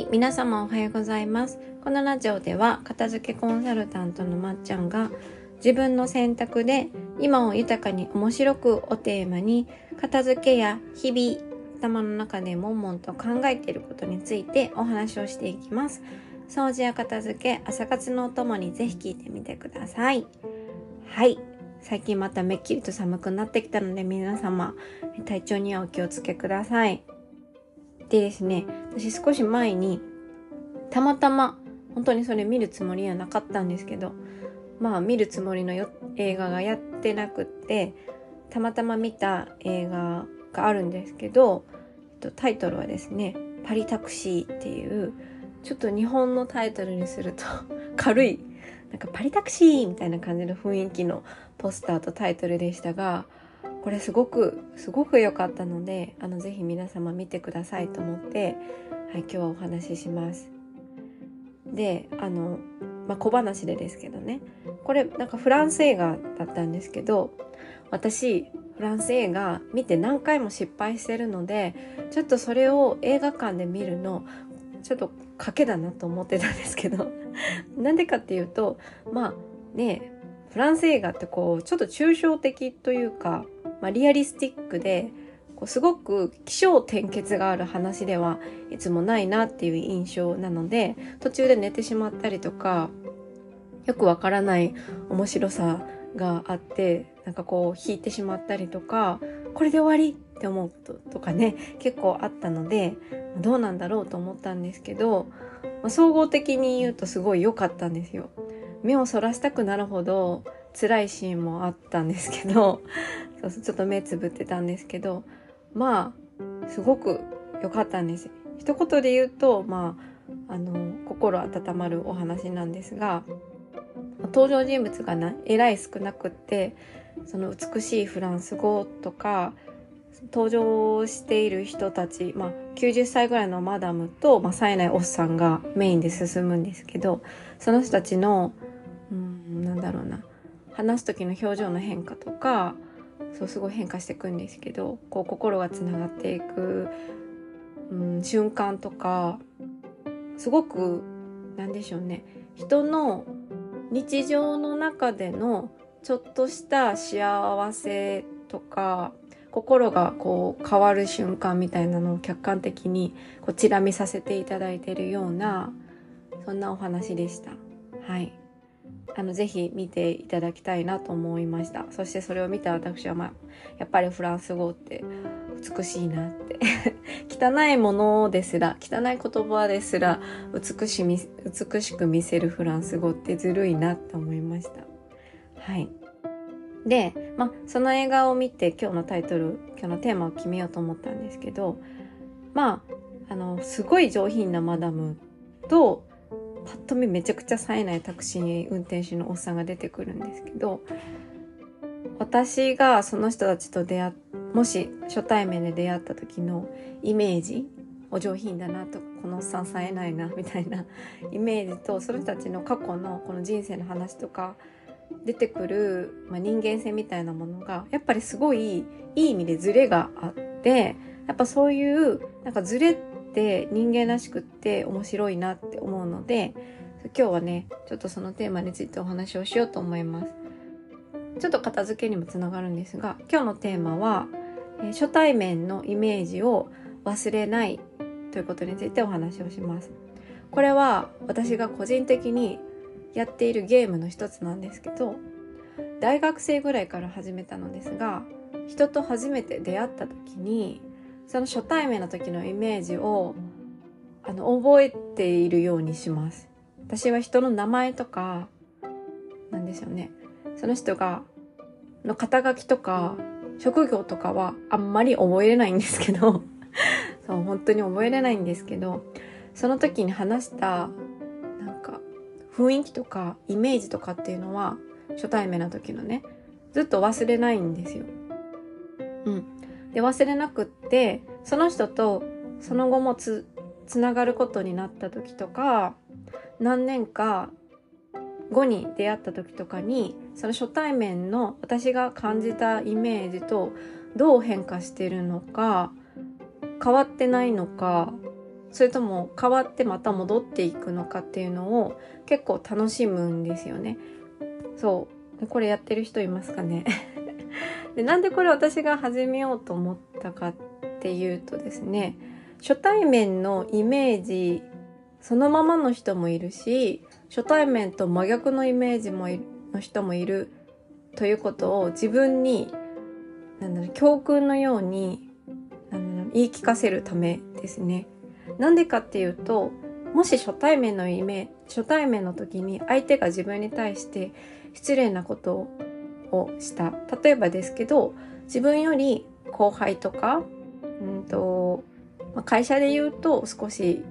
い皆様おはようございます。このラジオでは片付けコンサルタントのまっちゃんが自分の選択で今を豊かに面白くをテーマに片付けや日々頭の中で悶々と考えていることについてお話をしていきます。掃除や片付け朝活のお供にぜひ聞いてみてください。はい。最近まためっきりと寒くなってきたので皆様体調にはお気をつけください。でですね私少し前にたまたま本当にそれ見るつもりはなかったんですけどまあ見るつもりのよ映画がやってなくってたまたま見た映画があるんですけどタイトルはですね「パリタクシー」っていうちょっと日本のタイトルにすると 軽いなんかパリタクシーみたいな感じの雰囲気のポスターとタイトルでしたがこれすごくすごく良かったのであのぜひ皆様見てくださいと思って、はい、今日はお話しします。であの、まあ、小話でですけどねこれなんかフランス映画だったんですけど私フランス映画見て何回も失敗してるのでちょっとそれを映画館で見るのちょっと賭けだなと思ってたんですけどなんでかっていうとまあねフランス映画ってこうちょっと抽象的というか、まあ、リアリスティックでこうすごく起承転結がある話ではいつもないなっていう印象なので途中で寝てしまったりとかよくわからない面白さがあってなんかこう引いてしまったりとかこれで終わりって思うこととかね結構あったのでどうなんだろうと思ったんですけど、まあ、総合的に言うとすごい良かったんですよ。目をそらしたくなるほど辛いシーンもあったんですけどちょっと目つぶってたんですけどまあすごく良かったんです。一言で言うとまああの心温まるお話なんですが登場人物がなえらい少なくってその美しいフランス語とか登場している人たち、まあ、90歳ぐらいのマダムと、まあ、冴えないおっさんがメインで進むんですけどその人たちのなんだろうな話す時の表情の変化とかそうすごい変化していくんですけどこう心がつながっていく、うん、瞬間とかすごくなんでしょうね人の日常の中でのちょっとした幸せとか心がこう変わる瞬間みたいなのを客観的にこちら見させていただいているようなそんなお話でした。はい。あのぜひ見ていただきたいなと思いました。そしてそれを見た私は、まあ、やっぱりフランス語って美しいなって。汚いものですら汚い言葉ですら美し美しく見せるフランス語ってずるいなと思いました。はい。で、まあ、その映画を見て今日のタイトル今日のテーマを決めようと思ったんですけどまああのすごい上品なマダムとパッと見めちゃくちゃ冴えないタクシー運転手のおっさんが出てくるんですけど私がその人たちと出会もし初対面で出会った時のイメージお上品だなとこのおっさん冴えないなみたいな イメージとその人たちの過去のこの人生の話とか出てくる、まあ、人間性みたいなものがやっぱりすごいいい意味でズレがあってやっぱそういうなんかズレって人間らしくって面白いなって思うので今日はねちょっとそのテーマについてお話をしようと思います。ちょっと片付けにもつながるんですが今日のテーマは、え初対面のイメージを忘れないということについてお話をします。これは私が個人的にやっているゲームの一つなんですけど大学生ぐらいから始めたのですが人と初めて出会った時にその初対面の時のイメージをあの覚えているようにします私は人の名前とかなんですよねその人がの肩書きとか職業とかはあんまり覚えれないんですけど そう本当に覚えれないんですけどその時に話したなんか雰囲気とかイメージとかっていうのは初対面の時のねずっと忘れないんですよ。うん。で忘れなくってその人とその後もつつながることになった時とか何年か後に出会った時とかにその初対面の私が感じたイメージとどう変化してるのか変わってないのかそれとも変わってまた戻っていくのかっていうのを結構楽しむんですよね。そうこれやってる人いますかね？でなんでこれ私が始めようと思ったかっていうとですね初対面のイメージそのままの人もいるし初対面と真逆のイメージもの人もいるということを自分になんだろう教訓のようになんだろう言い聞かせるためですね。なんでかっていうともし初対面のイメ初対面の時に相手が自分に対して失礼なことをした。例えばですけど自分より後輩とか、うんとまあ、会社で言うと少し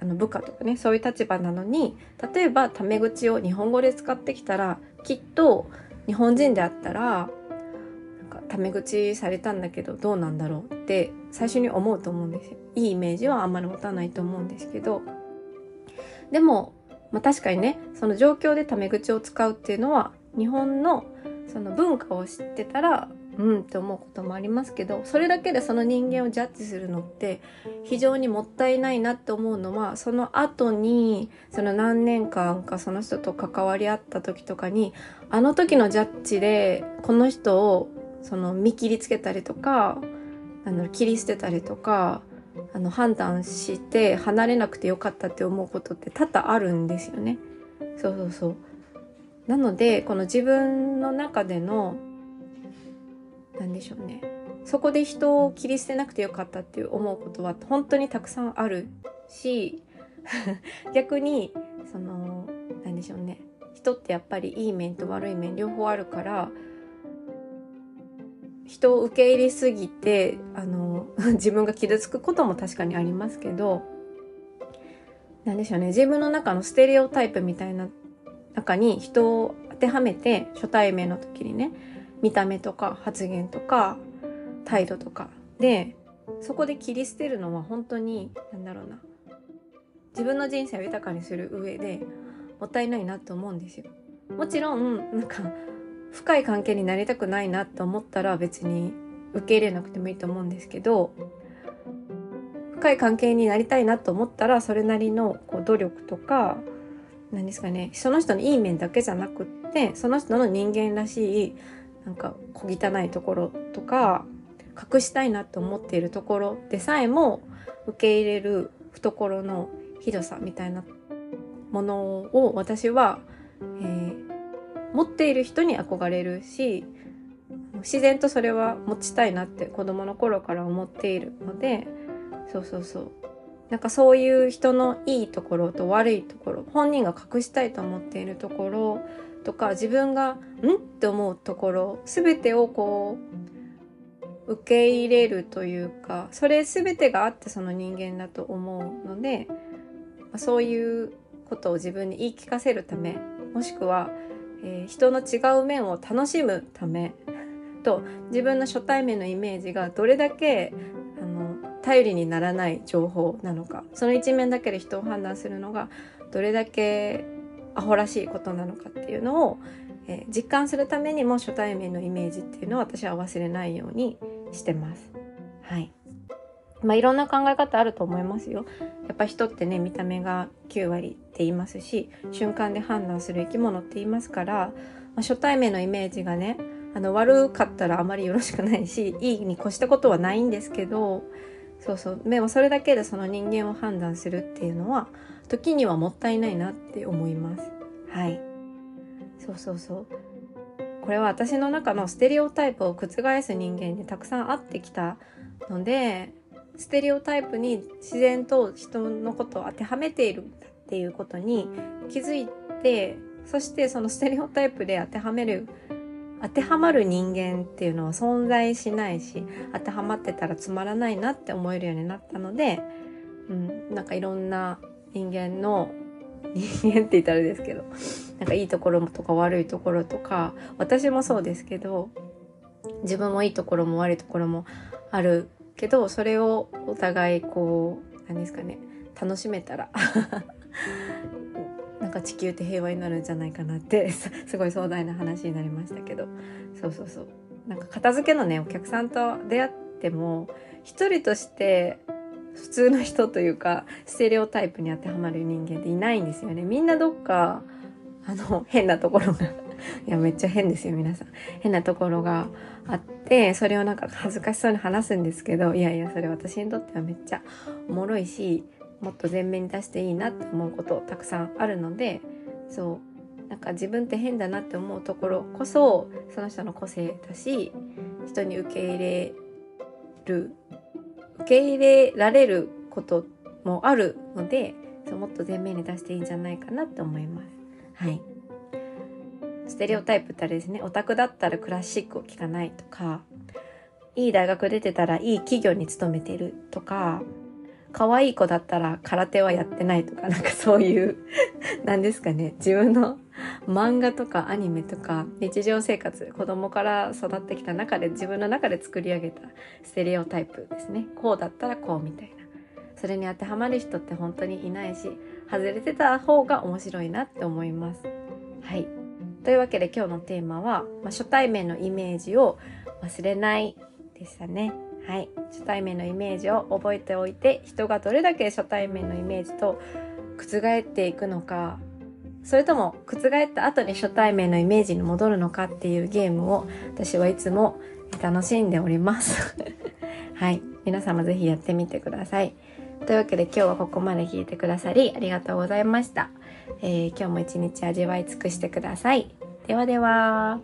あの部下とかねそういう立場なのに例えばタメ口を日本語で使ってきたらきっと日本人であったらなんかタメ口されたんだけどどうなんだろう？って最初に思うと思うんですよ。いいイメージはあんまり持たないと思うんですけど。でも、まあ、確かにねその状況でタメ口を使うっていうのは日本のその文化を知ってたらうんって思うこともありますけどそれだけでその人間をジャッジするのって非常にもったいないなって思うのはその後にその何年間かその人と関わり合った時とかにあの時のジャッジでこの人をその見切りつけたりとかあの切り捨てたりとかあの判断して離れなくてよかったって思うことって多々あるんですよね。そうそうそう。なのでこの自分の中での何でしょうね。そこで人を切り捨てなくてよかったっていう思うことは本当にたくさんあるし 逆にその何でしょうね。人ってやっぱりいい面と悪い面両方あるから人を受け入れすぎてあの 自分が傷つくことも確かにありますけど何でしょうね。自分の中のステレオタイプみたいな中に人を当てはめて初対面の時にね見た目とか発言とか態度とかでそこで切り捨てるのは本当に何だろうな自分の人生を豊かにする上でもったいないなと思うんですよ。もちろんなんか深い関係になりたくないなと思ったら別に受け入れなくてもいいと思うんですけど深い関係になりたいなと思ったらそれなりのこう努力とか何ですかね。その人のいい面だけじゃなくってその人の人間らしいなんか小汚いところとか隠したいなと思っているところでさえも受け入れる懐の広さみたいなものを私は、えー、持っている人に憧れるし自然とそれは持ちたいなって子供の頃から思っているのでそうそうそう。なんかそういう人のいいところと悪いところ本人が隠したいと思っているところとか自分がん？って思うところ全てをこう受け入れるというかそれ全てがあってその人間だと思うのでそういうことを自分に言い聞かせるためもしくは、えー、人の違う面を楽しむためと自分の初対面のイメージがどれだけ頼りにならない情報なのかその一面だけで人を判断するのがどれだけアホらしいことなのかっていうのを、えー、実感するためにも初対面のイメージっていうのを私は忘れないようにしてます。はい。まあいろんな考え方あると思いますよ。やっぱ人ってね見た目が9割って言いますし瞬間で判断する生き物って言いますから、まあ、初対面のイメージがねあの悪かったらあまりよろしくないしいいに越したことはないんですけどそうそうでもそれだけでその人間を判断するっていうのは時にはもったいないなって思います。はい。そうそうそう。これは私の中のステレオタイプを覆す人間にたくさん会ってきたので、ステレオタイプに自然と人のことを当てはめているっていうことに気づいて、そしてそのステレオタイプで当てはめる当てはまる人間っていうのは存在しないし当てはまってたらつまらないなって思えるようになったので、うん、なんかいろんな人間の 人間って言ったらですけどなんかいいところとか悪いところとか私もそうですけど自分もいいところも悪いところもあるけどそれをお互いこう何ですかね楽しめたら なんか地球って平和になるんじゃないかなって すごい壮大な話になりましたけど。そうそうそう。なんか片付けのねお客さんと出会っても一人として普通の人というかステレオタイプに当てはまる人間っていないんですよね。みんなどっかあの変なところがいやめっちゃ変ですよ皆さん。変なところがあってそれをなんか恥ずかしそうに話すんですけどいやいやそれ私にとってはめっちゃおもろいしもっと前面に出していいなって思うことたくさんあるのでそうなんか自分って変だなって思うところこそその人の個性だし人に受け入れる受け入れられることもあるのでそうもっと前面に出していいんじゃないかなって思います。はいステレオタイプってあれですねオタクだったらクラシックを聴かないとかいい大学出てたらいい企業に勤めてるとか可愛い子だったら空手はやってないとか、なんかそういう 何ですかね、自分の漫画とかアニメとか日常生活、子供から育ってきた中で自分の中で作り上げたステレオタイプですね。こうだったらこうみたいな。それに当てはまる人って本当にいないし、外れてた方が面白いなって思います。はい。というわけで今日のテーマは、まあ、初対面のイメージを忘れないでしたね。はい、初対面のイメージを覚えておいて人がどれだけ初対面のイメージと覆っていくのか。それとも覆った後に初対面のイメージに戻るのかっていうゲームを私はいつも楽しんでおります。はい。皆様ぜひやってみてください。というわけで今日はここまで聞いてくださりありがとうございました、えー、今日も一日味わい尽くしてください。ではでは。